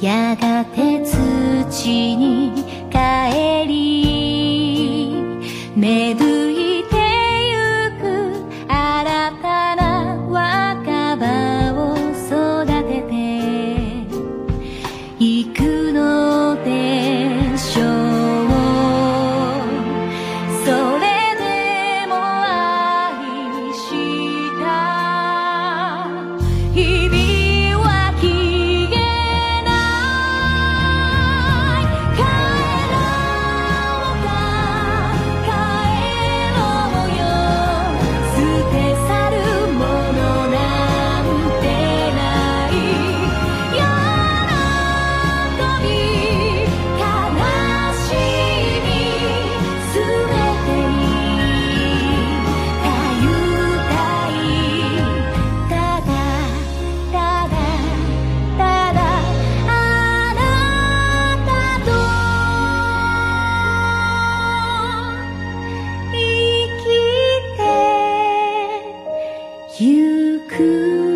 やがて土に帰り could